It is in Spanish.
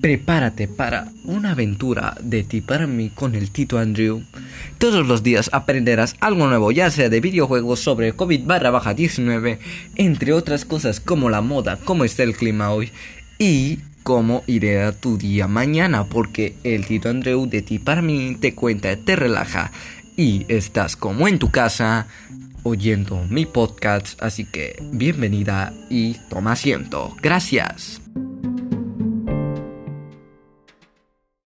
Prepárate para una aventura de ti para mí con el Tito Andrew. Todos los días aprenderás algo nuevo, ya sea de videojuegos sobre COVID barra baja 19, entre otras cosas como la moda, cómo está el clima hoy y cómo iré a tu día mañana, porque el Tito Andrew de ti para mí te cuenta, te relaja y estás como en tu casa oyendo mi podcast, así que bienvenida y toma asiento. Gracias.